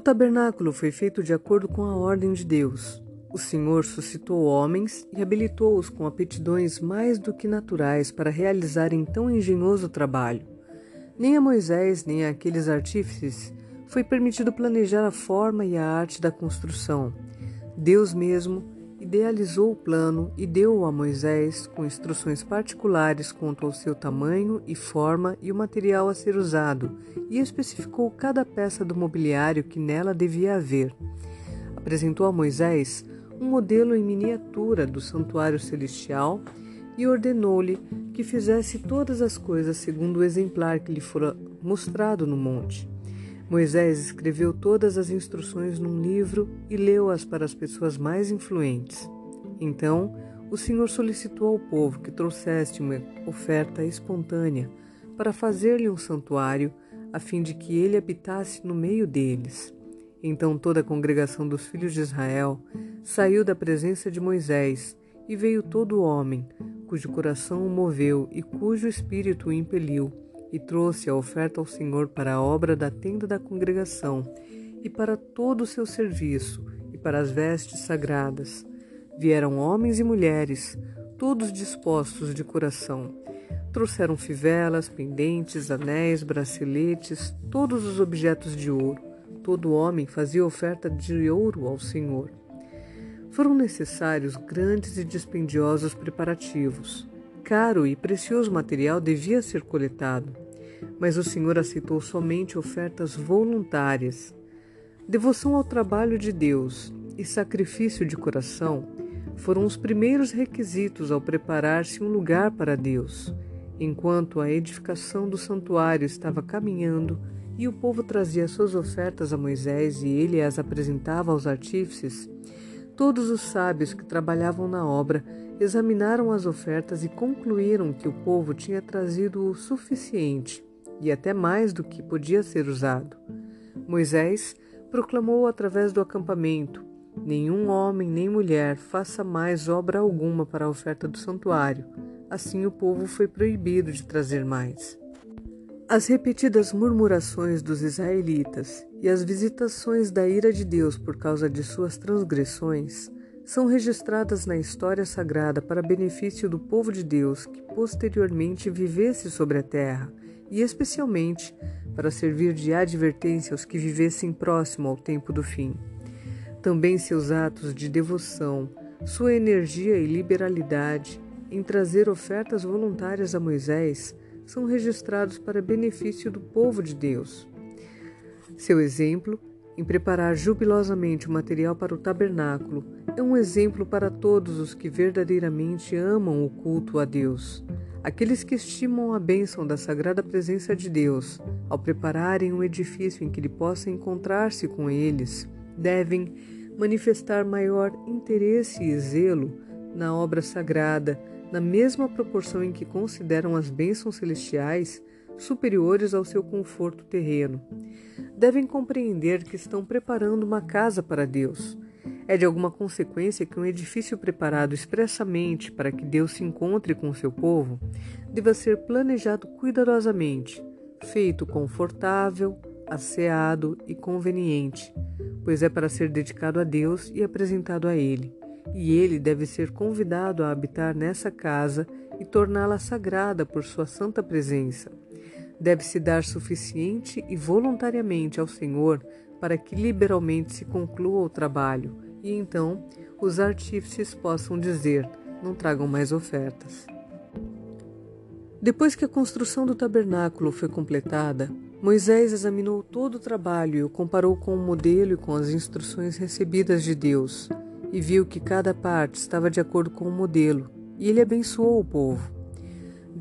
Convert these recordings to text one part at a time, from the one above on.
O tabernáculo foi feito de acordo com a ordem de Deus. O Senhor suscitou homens e habilitou-os com aptidões mais do que naturais para realizarem tão engenhoso trabalho. Nem a Moisés, nem àqueles artífices foi permitido planejar a forma e a arte da construção. Deus mesmo idealizou o plano e deu-o a Moisés com instruções particulares quanto ao seu tamanho e forma e o material a ser usado, e especificou cada peça do mobiliário que nela devia haver. Apresentou a Moisés um modelo em miniatura do santuário celestial e ordenou-lhe que fizesse todas as coisas segundo o exemplar que lhe fora mostrado no monte. Moisés escreveu todas as instruções num livro e leu-as para as pessoas mais influentes. Então, o Senhor solicitou ao povo que trouxesse uma oferta espontânea para fazer-lhe um santuário, a fim de que ele habitasse no meio deles. Então toda a congregação dos filhos de Israel saiu da presença de Moisés, e veio todo homem, cujo coração o moveu e cujo espírito o impeliu, e trouxe a oferta ao Senhor para a obra da tenda da congregação, e para todo o seu serviço, e para as vestes sagradas. Vieram homens e mulheres, todos dispostos de coração. Trouxeram fivelas, pendentes, anéis, braceletes, todos os objetos de ouro Todo homem fazia oferta de ouro ao Senhor. Foram necessários grandes e dispendiosos preparativos. Caro e precioso material devia ser coletado, mas o Senhor aceitou somente ofertas voluntárias. Devoção ao trabalho de Deus e sacrifício de coração foram os primeiros requisitos ao preparar-se um lugar para Deus. Enquanto a edificação do santuário estava caminhando, e o povo trazia suas ofertas a Moisés e ele as apresentava aos artífices. Todos os sábios que trabalhavam na obra examinaram as ofertas e concluíram que o povo tinha trazido o suficiente e até mais do que podia ser usado. Moisés proclamou através do acampamento: Nenhum homem nem mulher faça mais obra alguma para a oferta do santuário. Assim o povo foi proibido de trazer mais. As repetidas murmurações dos israelitas e as visitações da ira de Deus por causa de suas transgressões são registradas na história sagrada para benefício do povo de Deus que posteriormente vivesse sobre a terra e especialmente para servir de advertência aos que vivessem próximo ao tempo do fim. Também seus atos de devoção, sua energia e liberalidade em trazer ofertas voluntárias a Moisés são registrados para benefício do povo de Deus. Seu exemplo, em preparar jubilosamente o material para o tabernáculo, é um exemplo para todos os que verdadeiramente amam o culto a Deus. Aqueles que estimam a bênção da sagrada presença de Deus, ao prepararem um edifício em que ele possa encontrar-se com eles, devem manifestar maior interesse e zelo na obra sagrada na mesma proporção em que consideram as bênçãos celestiais superiores ao seu conforto terreno. Devem compreender que estão preparando uma casa para Deus. É de alguma consequência que um edifício preparado expressamente para que Deus se encontre com seu povo deva ser planejado cuidadosamente, feito confortável, asseado e conveniente, pois é para ser dedicado a Deus e apresentado a Ele e ele deve ser convidado a habitar nessa casa e torná-la sagrada por sua santa presença. Deve-se dar suficiente e voluntariamente ao Senhor para que liberalmente se conclua o trabalho e então os artífices possam dizer: não tragam mais ofertas. Depois que a construção do tabernáculo foi completada, Moisés examinou todo o trabalho e o comparou com o modelo e com as instruções recebidas de Deus e viu que cada parte estava de acordo com o modelo, e ele abençoou o povo.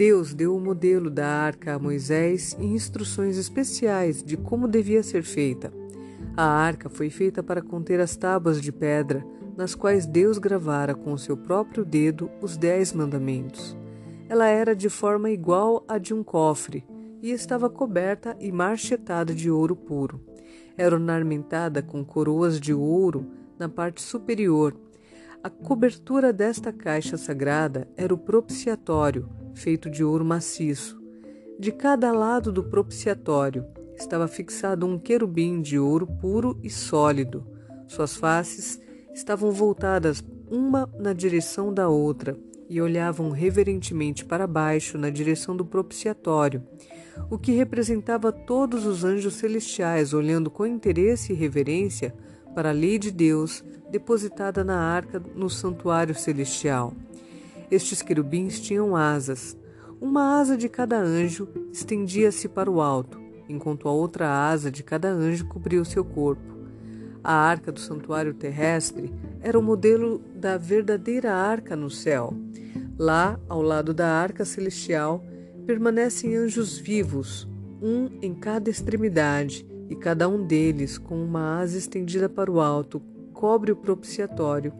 Deus deu o modelo da arca a Moisés e instruções especiais de como devia ser feita. A arca foi feita para conter as tábuas de pedra, nas quais Deus gravara com o seu próprio dedo os dez mandamentos. Ela era de forma igual à de um cofre e estava coberta e marchetada de ouro puro. Era ornamentada com coroas de ouro na parte superior. A cobertura desta caixa sagrada era o propiciatório, feito de ouro maciço. De cada lado do propiciatório estava fixado um querubim de ouro puro e sólido. Suas faces estavam voltadas uma na direção da outra e olhavam reverentemente para baixo na direção do propiciatório, o que representava todos os anjos celestiais olhando com interesse e reverência para a lei de Deus depositada na arca no santuário celestial. Estes querubins tinham asas. Uma asa de cada anjo estendia-se para o alto, enquanto a outra asa de cada anjo cobria o seu corpo. A arca do santuário terrestre era o modelo da verdadeira arca no céu. Lá, ao lado da arca celestial, permanecem anjos vivos, um em cada extremidade, e cada um deles, com uma asa estendida para o alto, cobre o propiciatório,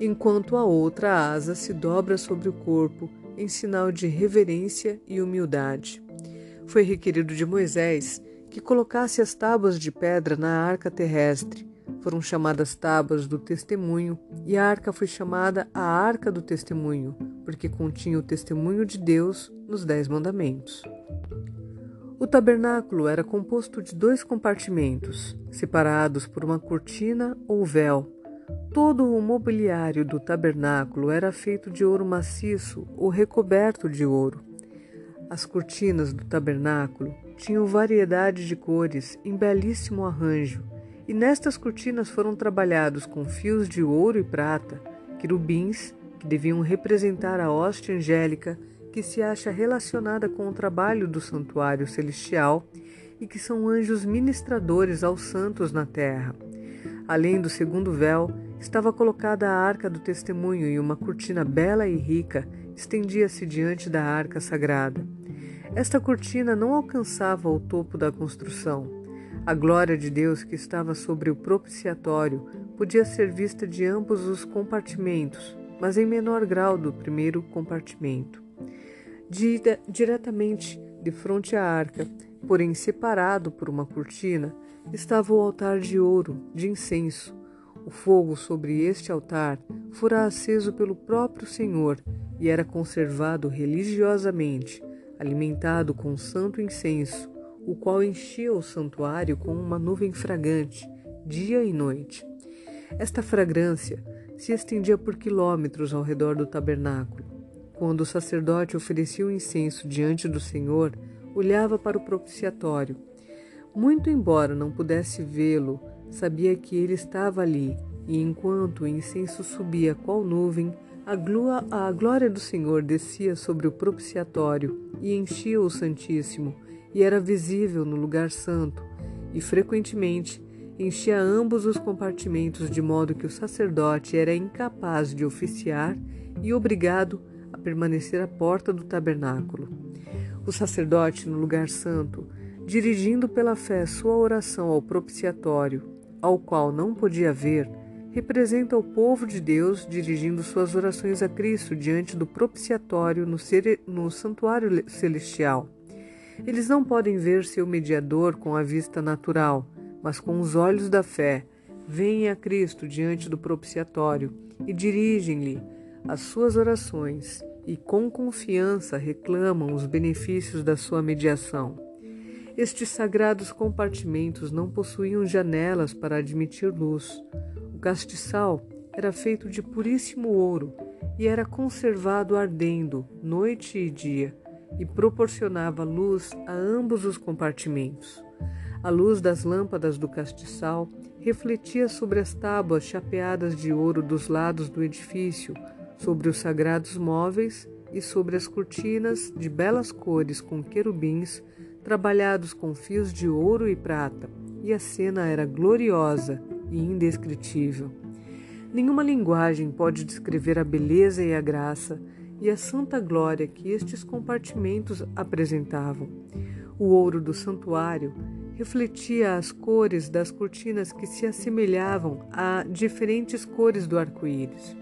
enquanto a outra asa se dobra sobre o corpo em sinal de reverência e humildade. Foi requerido de Moisés que colocasse as tábuas de pedra na arca terrestre. Foram chamadas tábuas do testemunho, e a arca foi chamada a Arca do Testemunho, porque continha o testemunho de Deus nos Dez Mandamentos. O tabernáculo era composto de dois compartimentos, separados por uma cortina ou véu. Todo o mobiliário do tabernáculo era feito de ouro maciço ou recoberto de ouro. As cortinas do tabernáculo tinham variedade de cores em belíssimo arranjo, e nestas cortinas foram trabalhados com fios de ouro e prata, querubins, que deviam representar a hoste angélica que se acha relacionada com o trabalho do santuário celestial e que são anjos ministradores aos santos na terra. Além do segundo véu, estava colocada a arca do testemunho e uma cortina bela e rica estendia-se diante da arca sagrada. Esta cortina não alcançava o topo da construção. A glória de Deus que estava sobre o propiciatório podia ser vista de ambos os compartimentos, mas em menor grau do primeiro compartimento. Diretamente de frente à arca, porém separado por uma cortina, estava o altar de ouro, de incenso. O fogo sobre este altar fora aceso pelo próprio Senhor e era conservado religiosamente alimentado com santo incenso, o qual enchia o santuário com uma nuvem fragante, dia e noite. Esta fragrância se estendia por quilômetros ao redor do tabernáculo. Quando o sacerdote oferecia o incenso diante do Senhor, olhava para o propiciatório. Muito embora não pudesse vê-lo, sabia que ele estava ali, e enquanto o incenso subia qual nuvem, a, glória do Senhor descia sobre o propiciatório e enchia o Santíssimo, e era visível no lugar santo, e frequentemente enchia ambos os compartimentos, de modo que o sacerdote era incapaz de oficiar e obrigado a permanecer à porta do tabernáculo. O sacerdote, no lugar santo, dirigindo pela fé sua oração ao propiciatório, ao qual não podia ver, representa o povo de Deus dirigindo suas orações a Cristo diante do propiciatório no, no santuário celestial. Eles não podem ver seu mediador com a vista natural, mas com os olhos da fé. Vêm a Cristo diante do propiciatório e dirigem-lhe as suas orações e com confiança reclamam os benefícios da sua mediação. Estes sagrados compartimentos não possuíam janelas para admitir luz. O castiçal era feito de puríssimo ouro e era conservado ardendo noite e dia e proporcionava luz a ambos os compartimentos. A luz das lâmpadas do castiçal refletia sobre as tábuas chapeadas de ouro dos lados do edifício, sobre os sagrados móveis e sobre as cortinas de belas cores com querubins trabalhados com fios de ouro e prata, e a cena era gloriosa e indescritível. Nenhuma linguagem pode descrever a beleza e a graça e a santa glória que estes compartimentos apresentavam. O ouro do santuário refletia as cores das cortinas que se assemelhavam a diferentes cores do arco-íris.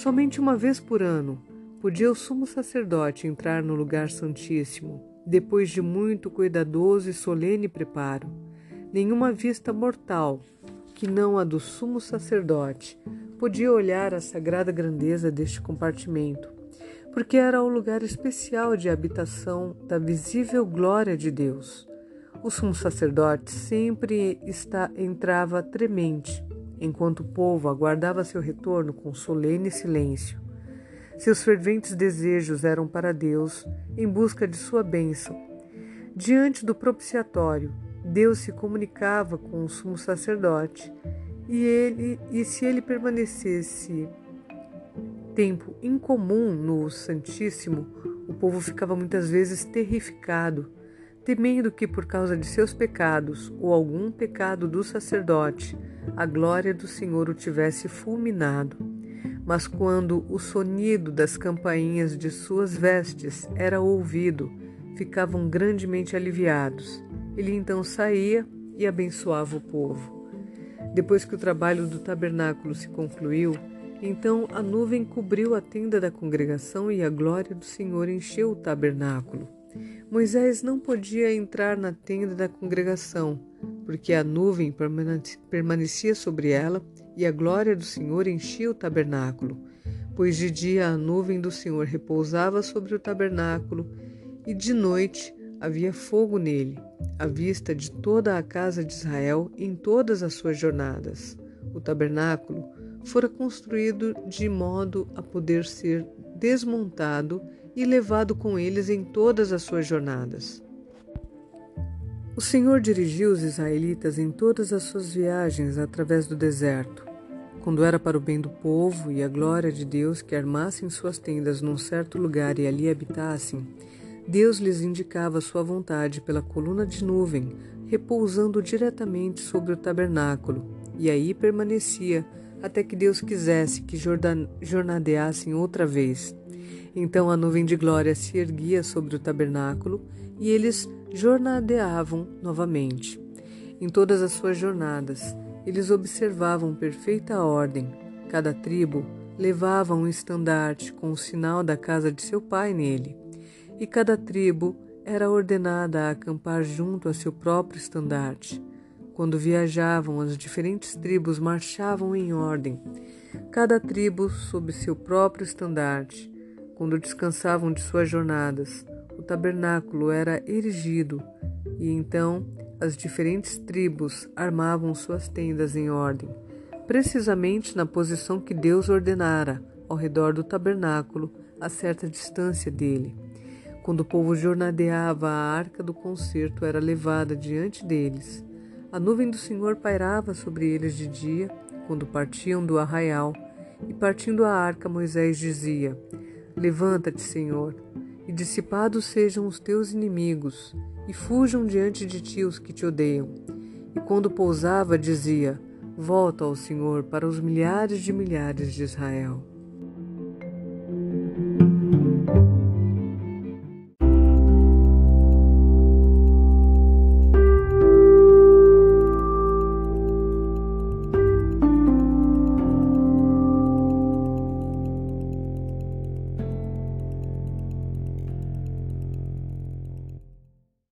Somente uma vez por ano podia o sumo sacerdote entrar no lugar santíssimo, depois de muito cuidadoso e solene preparo. Nenhuma vista mortal que não a do sumo sacerdote, podia olhar a sagrada grandeza deste compartimento, porque era o lugar especial de habitação da visível glória de Deus. O sumo sacerdote sempre está, entrava tremente, enquanto o povo aguardava seu retorno com solene silêncio. Seus ferventes desejos eram para Deus, em busca de sua bênção. Diante do propiciatório, Deus se comunicava com o sumo sacerdote, e ele, e se ele permanecesse tempo incomum no Santíssimo, o povo ficava muitas vezes terrificado, temendo que por causa de seus pecados ou algum pecado do sacerdote, a glória do Senhor o tivesse fulminado. Mas quando o sonido das campainhas de suas vestes era ouvido, ficavam grandemente aliviados. Ele então saía e abençoava o povo. Depois que o trabalho do tabernáculo se concluiu, então a nuvem cobriu a tenda da congregação e a glória do Senhor encheu o tabernáculo. Moisés não podia entrar na tenda da congregação, porque a nuvem permanecia sobre ela e a glória do Senhor enchia o tabernáculo. Pois de dia a nuvem do Senhor repousava sobre o tabernáculo e de noite havia fogo nele, à vista de toda a casa de Israel em todas as suas jornadas. O tabernáculo fora construído de modo a poder ser desmontado e levado com eles em todas as suas jornadas. O Senhor dirigiu os israelitas em todas as suas viagens através do deserto. Quando era para o bem do povo e a glória de Deus que armassem suas tendas num certo lugar e ali habitassem, Deus lhes indicava sua vontade pela coluna de nuvem, repousando diretamente sobre o tabernáculo, e aí permanecia até que Deus quisesse que jornadeassem outra vez. Então a nuvem de glória se erguia sobre o tabernáculo e eles jornadeavam novamente. Em todas as suas jornadas, eles observavam perfeita ordem. Cada tribo levava um estandarte com o sinal da casa de seu pai nele, e cada tribo era ordenada a acampar junto a seu próprio estandarte. Quando viajavam, as diferentes tribos marchavam em ordem, cada tribo sob seu próprio estandarte. Quando descansavam de suas jornadas, o tabernáculo era erigido, e então as diferentes tribos armavam suas tendas em ordem, precisamente na posição que Deus ordenara, ao redor do tabernáculo, a certa distância dele. Quando o povo jornadeava, a arca do concerto era levada diante deles. A nuvem do Senhor pairava sobre eles de dia, quando partiam do arraial, e partindo a arca, Moisés dizia: Levanta-te, Senhor, e dissipados sejam os teus inimigos, e fujam diante de ti os que te odeiam. E quando pousava, dizia: Volta ao Senhor para os milhares de milhares de Israel.